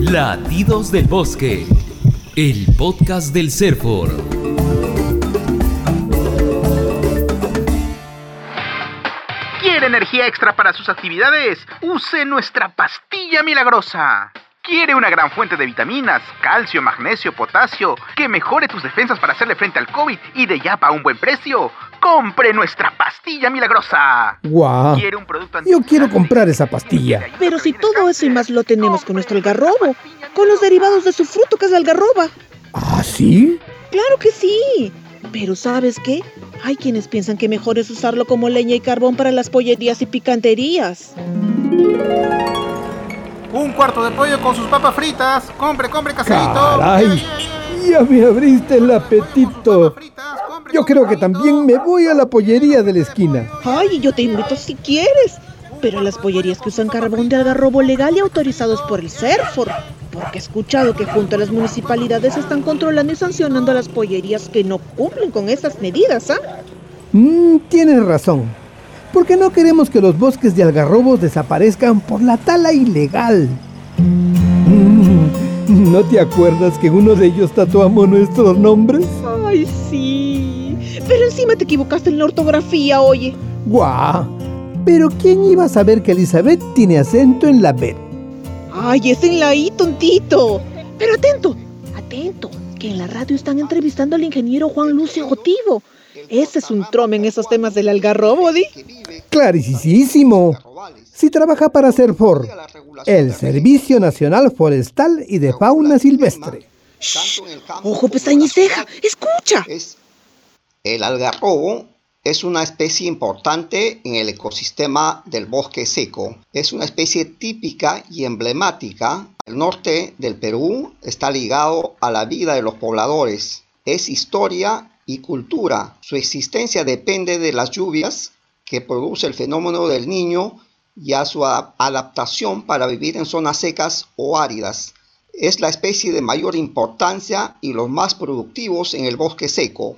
Latidos del Bosque, el podcast del Serfor. ¿Quiere energía extra para sus actividades? Use nuestra pastilla milagrosa. ¿Quiere una gran fuente de vitaminas, calcio, magnesio, potasio, que mejore tus defensas para hacerle frente al COVID y de ya a un buen precio? ¡Compre nuestra pastilla milagrosa! ¡Guau! ¿Quiere un producto Yo quiero comprar esa pastilla. Pero si todo eso y más lo tenemos con nuestro algarrobo, con los derivados de su fruto que es la algarroba. ¿Ah, sí? Claro que sí. Pero ¿sabes qué? Hay quienes piensan que mejor es usarlo como leña y carbón para las pollerías y picanterías. Un cuarto de pollo con sus papas fritas. Compre, compre, caserito. ¡Caray! Ya me abriste el apetito. Yo creo que también me voy a la pollería de la esquina. Ay, yo te invito si quieres. Pero a las pollerías que usan carbón de algarrobo legal y autorizados por el CERFOR. Porque he escuchado que junto a las municipalidades están controlando y sancionando a las pollerías que no cumplen con esas medidas, ¿ah? Mm, tienes razón. Porque no queremos que los bosques de algarrobos desaparezcan por la tala ilegal. ¿No te acuerdas que uno de ellos tatuamos nuestros nombres? Ay, sí. Pero encima te equivocaste en la ortografía, oye. ¡Guau! Pero ¿quién iba a saber que Elizabeth tiene acento en la B? Ay, es en la I, tontito. Pero atento, atento, que en la radio están entrevistando al ingeniero Juan Lucio Jotivo. Ese es un trome en esos temas del algarrobo, ¿di? Clarísimo. Si trabaja para SERFOR, el Servicio Nacional Forestal y de Fauna Silvestre. Shh, ojo, pestaña y ceja, escucha. Es el algarrobo es una especie importante en el ecosistema del bosque seco. Es una especie típica y emblemática. El norte del Perú está ligado a la vida de los pobladores. Es historia y cultura. Su existencia depende de las lluvias que produce el fenómeno del niño y a su adaptación para vivir en zonas secas o áridas. Es la especie de mayor importancia y los más productivos en el bosque seco.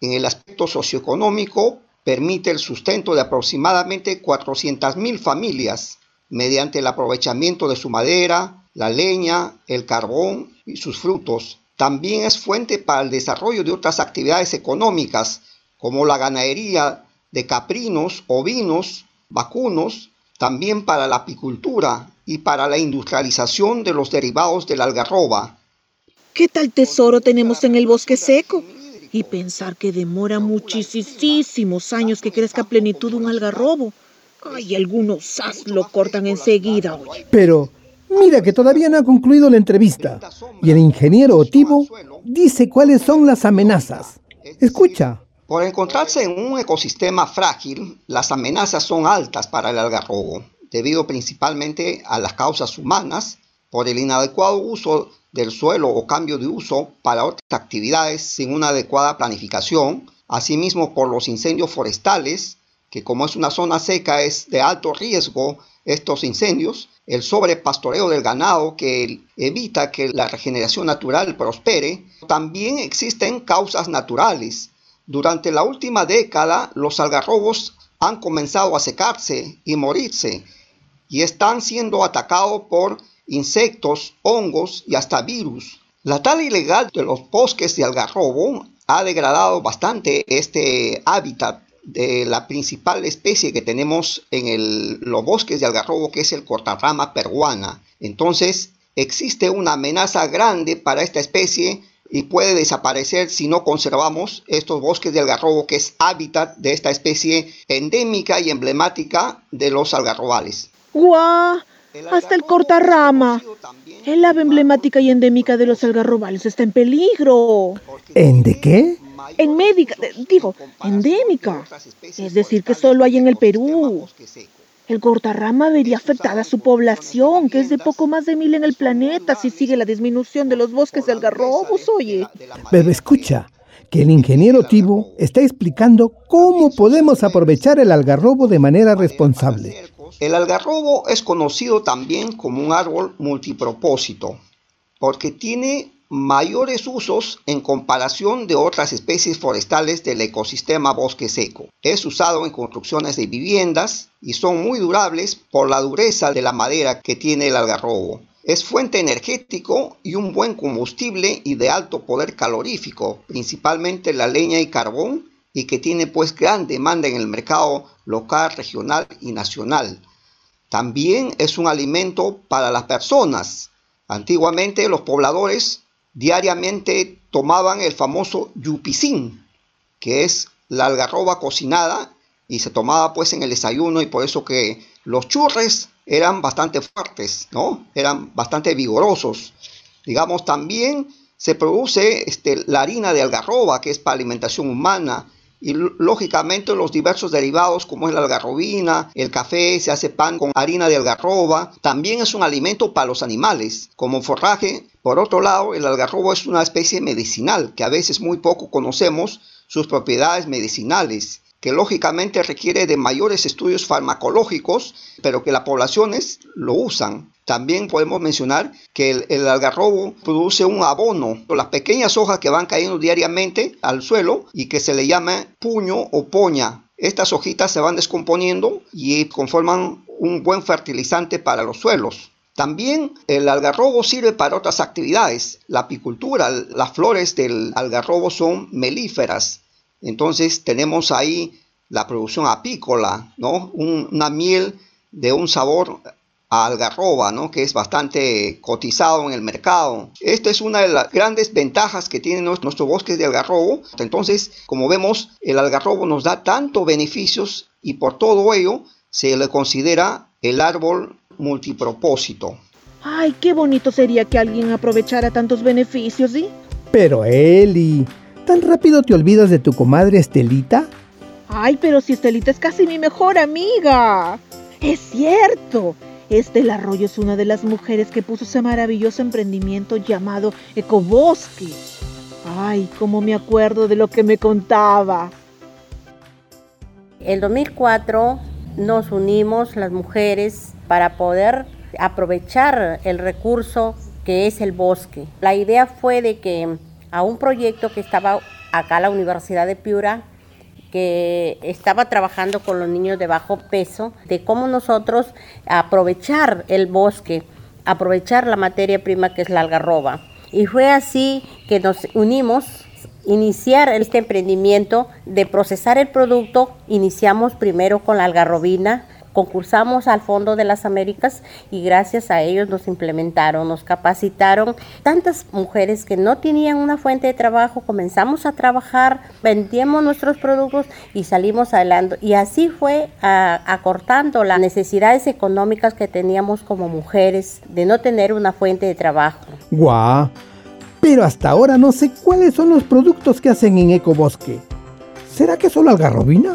En el aspecto socioeconómico, permite el sustento de aproximadamente 400.000 familias mediante el aprovechamiento de su madera, la leña, el carbón y sus frutos. También es fuente para el desarrollo de otras actividades económicas, como la ganadería de caprinos, ovinos, vacunos, también para la apicultura y para la industrialización de los derivados de la algarroba. ¿Qué tal tesoro tenemos en el bosque seco? Y pensar que demora muchísimos años que crezca a plenitud un algarrobo. Ay, algunos as lo cortan enseguida, oye. Pero mira que todavía no ha concluido la entrevista. Y el ingeniero Otivo dice cuáles son las amenazas. Escucha. Por encontrarse en un ecosistema frágil, las amenazas son altas para el algarrobo, debido principalmente a las causas humanas, por el inadecuado uso del suelo o cambio de uso para otras actividades sin una adecuada planificación, asimismo por los incendios forestales, que como es una zona seca es de alto riesgo estos incendios, el sobrepastoreo del ganado que evita que la regeneración natural prospere, también existen causas naturales. Durante la última década los algarrobos han comenzado a secarse y morirse y están siendo atacados por insectos, hongos y hasta virus. La tala ilegal de los bosques de algarrobo ha degradado bastante este hábitat de la principal especie que tenemos en los bosques de algarrobo, que es el cortarrama peruana. Entonces, existe una amenaza grande para esta especie y puede desaparecer si no conservamos estos bosques de algarrobo, que es hábitat de esta especie endémica y emblemática de los algarrobales. ¡Guau! Hasta el cortarrama. El ave emblemática y endémica de los algarrobales está en peligro. ¿En de qué? En médica, digo, endémica. Es decir, que solo hay en el Perú. El cortarrama vería afectada a su población, que es de poco más de mil en el planeta, si sigue la disminución de los bosques de algarrobos, oye. Pero escucha, que el ingeniero Tibo está explicando cómo podemos aprovechar el algarrobo de manera responsable. El algarrobo es conocido también como un árbol multipropósito, porque tiene mayores usos en comparación de otras especies forestales del ecosistema bosque seco. Es usado en construcciones de viviendas y son muy durables por la dureza de la madera que tiene el algarrobo. Es fuente energético y un buen combustible y de alto poder calorífico, principalmente la leña y carbón, y que tiene pues gran demanda en el mercado local, regional y nacional. También es un alimento para las personas. Antiguamente los pobladores diariamente tomaban el famoso yupicín, que es la algarroba cocinada y se tomaba pues en el desayuno y por eso que los churres eran bastante fuertes, ¿no? Eran bastante vigorosos. Digamos, también se produce este, la harina de algarroba, que es para alimentación humana, y lógicamente los diversos derivados como es la algarrobina, el café, se hace pan con harina de algarroba, también es un alimento para los animales como forraje. Por otro lado, el algarrobo es una especie medicinal que a veces muy poco conocemos sus propiedades medicinales que lógicamente requiere de mayores estudios farmacológicos, pero que las poblaciones lo usan. También podemos mencionar que el, algarrobo produce un abono, las pequeñas hojas que van cayendo diariamente al suelo y que se le llama puño o poña. Estas hojitas se van descomponiendo y conforman un buen fertilizante para los suelos. También el algarrobo sirve para otras actividades. La apicultura, las flores del algarrobo son melíferas. Entonces tenemos ahí la producción apícola, ¿no? una miel de un sabor algarroba, ¿no? que es bastante cotizado en el mercado. Esta es una de las grandes ventajas que tiene nuestro, bosque de algarrobo. Entonces, como vemos, el algarrobo nos da tantos beneficios y por todo ello se le considera el árbol multipropósito. Ay, qué bonito sería que alguien aprovechara tantos beneficios, ¿sí? Pero Eli, ¿tan rápido te olvidas de tu comadre Estelita? Ay, pero si Estelita es casi mi mejor amiga. Es cierto, Estela Arroyo es una de las mujeres que puso ese maravilloso emprendimiento llamado Ecobosque. Ay, cómo me acuerdo de lo que me contaba. En 2004 nos unimos las mujeres para poder aprovechar el recurso que es el bosque. La idea fue de que a un proyecto que estaba acá la Universidad de Piura que estaba trabajando con los niños de bajo peso, de cómo nosotros aprovechar el bosque, aprovechar la materia prima que es la algarroba. Y fue así que nos unimos, iniciar este emprendimiento de procesar el producto. Iniciamos primero con la algarrobina, concursamos al Fondo de las Américas y gracias a ellos nos implementaron, nos capacitaron. Tantas mujeres que no tenían una fuente de trabajo, comenzamos a trabajar, vendíamos nuestros productos y salimos adelante. Y así fue acortando las necesidades económicas que teníamos como mujeres de no tener una fuente de trabajo. ¡Guau! Pero hasta ahora no sé cuáles son los productos que hacen en Ecobosque. ¿Será que solo algarrobina?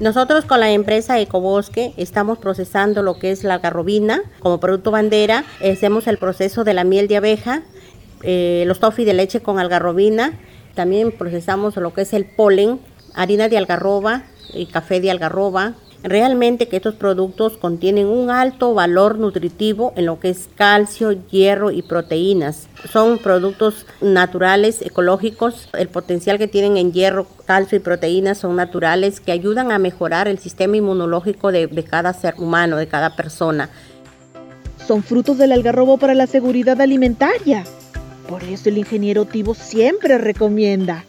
Nosotros con la empresa Ecobosque estamos procesando lo que es la algarrobina como producto bandera. Hacemos el proceso de la miel de abeja, eh, los toffee de leche con algarrobina. También procesamos lo que es el polen, harina de algarroba y café de algarroba, realmente que estos productos contienen un alto valor nutritivo en lo que es calcio, hierro y proteínas. Son productos naturales, ecológicos. El potencial que tienen en hierro, calcio y proteínas son naturales que ayudan a mejorar el sistema inmunológico de, de cada ser humano, de cada persona. Son frutos del algarrobo para la seguridad alimentaria. Por eso el ingeniero Tibo siempre recomienda.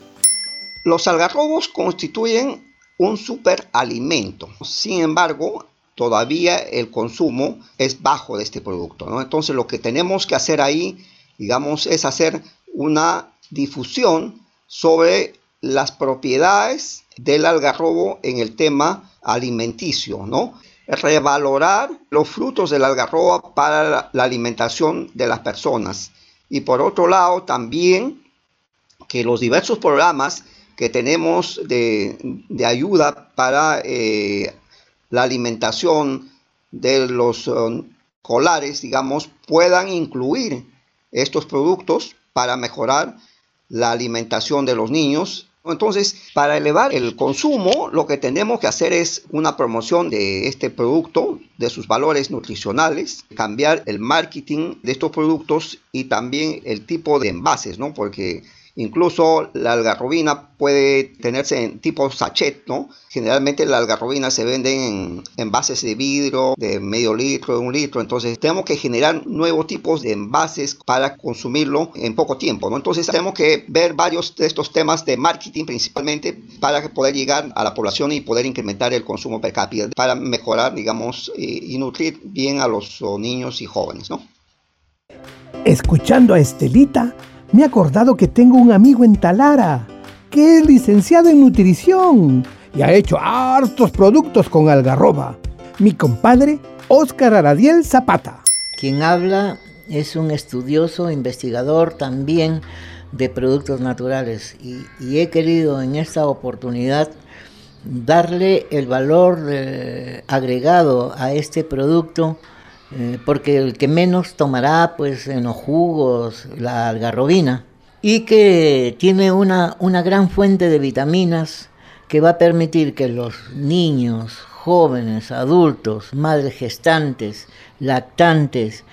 Los algarrobos constituyen un superalimento. Sin embargo, todavía el consumo es bajo de este producto. Entonces lo que tenemos que hacer ahí, digamos, es hacer una difusión sobre las propiedades del algarrobo en el tema alimenticio, ¿no? Revalorar los frutos del algarrobo para la alimentación de las personas. Y por otro lado, también que los diversos programas que tenemos de, ayuda para eh, la alimentación de los um, colares, digamos, puedan incluir estos productos para mejorar la alimentación de los niños Entonces, para elevar el consumo, lo que tenemos que hacer es una promoción de este producto, de sus valores nutricionales, cambiar el marketing de estos productos y también el tipo de envases, ¿no? Porque Incluso la algarrobina puede tenerse en tipo sachet, ¿no? Generalmente la algarrobina se vende en envases de vidrio de medio litro, de un litro. Entonces tenemos que generar nuevos tipos de envases para consumirlo en poco tiempo, ¿no? Entonces tenemos que ver varios de estos temas de marketing principalmente para poder llegar a la población y poder incrementar el consumo per cápita para mejorar, digamos, y nutrir bien a los niños y jóvenes, ¿no? Escuchando a Estelita, me he acordado que tengo un amigo en Talara, que es licenciado en nutrición y ha hecho hartos productos con algarroba. Mi compadre, Óscar Aradiel Zapata. Quien habla es un estudioso, investigador también de productos naturales y, he querido en esta oportunidad darle el valor eh, agregado a este producto eh, porque el que menos tomará pues en los jugos la algarrobina. Y que tiene una, una gran fuente de vitaminas que va a permitir que los niños, jóvenes, adultos, madres gestantes, lactantes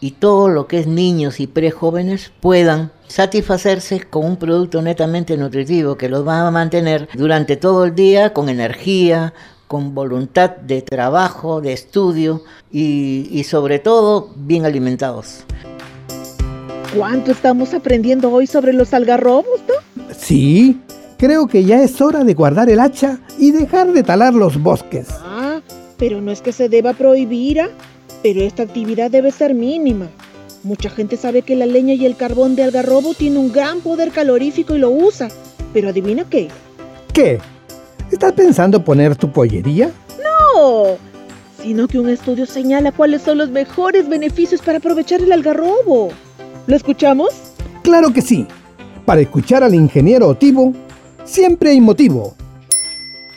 y todo lo que es niños y prejóvenes puedan satisfacerse con un producto netamente nutritivo que los va a mantener durante todo el día con energía, con voluntad de trabajo, de estudio y, sobre todo bien alimentados. ¿Cuánto estamos aprendiendo hoy sobre los algarrobos, no? Sí, creo que ya es hora de guardar el hacha y dejar de talar los bosques. Ah, pero no es que se deba prohibir, ¿ah? pero esta actividad debe ser mínima. Mucha gente sabe que la leña y el carbón de algarrobo tiene un gran poder calorífico y lo usa. Pero adivina qué. ¿Qué? ¿Estás pensando poner tu pollería? No, sino que un estudio señala cuáles son los mejores beneficios para aprovechar el algarrobo. ¿Lo escuchamos? Claro que sí. Para escuchar al ingeniero Otivo, siempre hay motivo.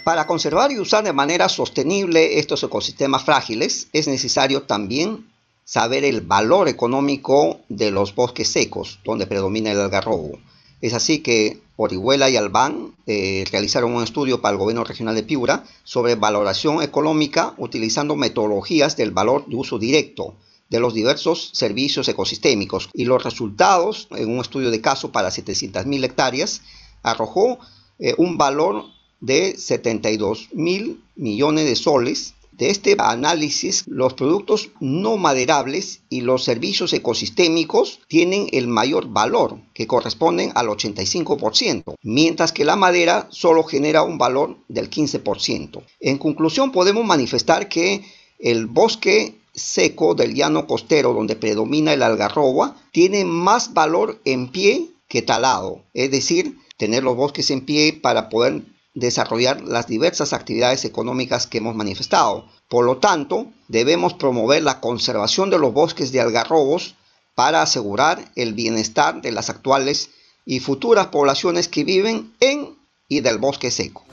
Para conservar y usar de manera sostenible estos ecosistemas frágiles, es necesario también saber el valor económico de los bosques secos, donde predomina el algarrobo. Es así que Orihuela y Albán eh, realizaron un estudio para el gobierno regional de Piura sobre valoración económica utilizando metodologías del valor de uso directo de los diversos servicios ecosistémicos. Y los resultados en un estudio de caso para 700.000 hectáreas arrojó eh, un valor de 72 mil millones de soles de este análisis, los productos no maderables y los servicios ecosistémicos tienen el mayor valor, que corresponden al 85%, mientras que la madera solo genera un valor del 15%. En conclusión, podemos manifestar que el bosque seco del llano costero, donde predomina el algarroba, tiene más valor en pie que talado, es decir, tener los bosques en pie para poder desarrollar las diversas actividades económicas que hemos manifestado. Por lo tanto, debemos promover la conservación de los bosques de algarrobos para asegurar el bienestar de las actuales y futuras poblaciones que viven en y del bosque seco.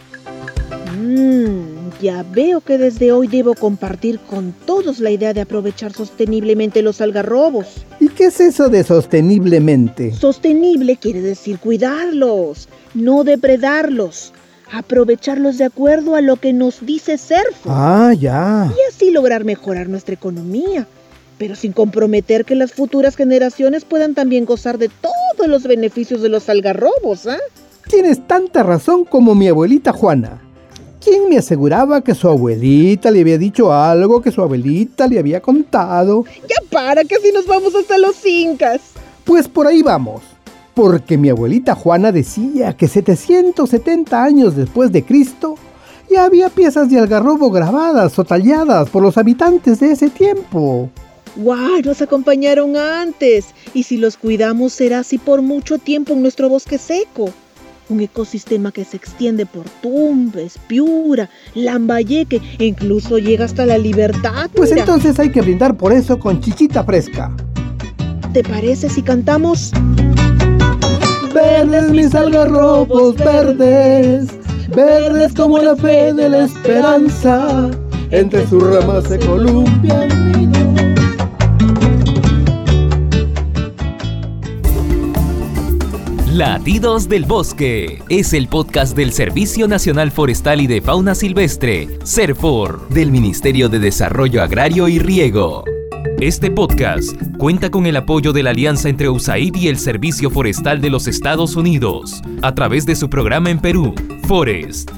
Mm, ya veo que desde hoy debo compartir con todos la idea de aprovechar sosteniblemente los algarrobos. ¿Y qué es eso de sosteniblemente? Sostenible quiere decir cuidarlos, no depredarlos aprovecharlos de acuerdo a lo que nos dice CERFO. Ah, ya. Y así lograr mejorar nuestra economía, pero sin comprometer que las futuras generaciones puedan también gozar de todos los beneficios de los algarrobos, ¿ah? Tienes tanta razón como mi abuelita Juana. ¿Quién me aseguraba que su abuelita le había dicho algo que su abuelita le había contado? Ya para, que así nos vamos hasta los incas. Pues por ahí vamos porque mi abuelita Juana decía que 770 años después de Cristo ya había piezas de algarrobo grabadas o talladas por los habitantes de ese tiempo. ¡Guau! Nos acompañaron antes. Y si los cuidamos será así por mucho tiempo en nuestro bosque seco. Un ecosistema que se extiende por Tumbes, Piura, Lambayeque e incluso llega hasta la libertad. Pues entonces hay que brindar por eso con chichita fresca. ¿Te parece si cantamos? Verdes mis algarrobos verdes, verdes como la fe de la esperanza, entre sus ramas se columpian Latidos del Bosque es el podcast del Servicio Nacional Forestal y de Fauna Silvestre, CERFOR, del Ministerio de Desarrollo Agrario y Riego. Este podcast cuenta con el apoyo de la alianza entre USAID y el Servicio Forestal de los Estados Unidos, a través de su programa en Perú, Forest.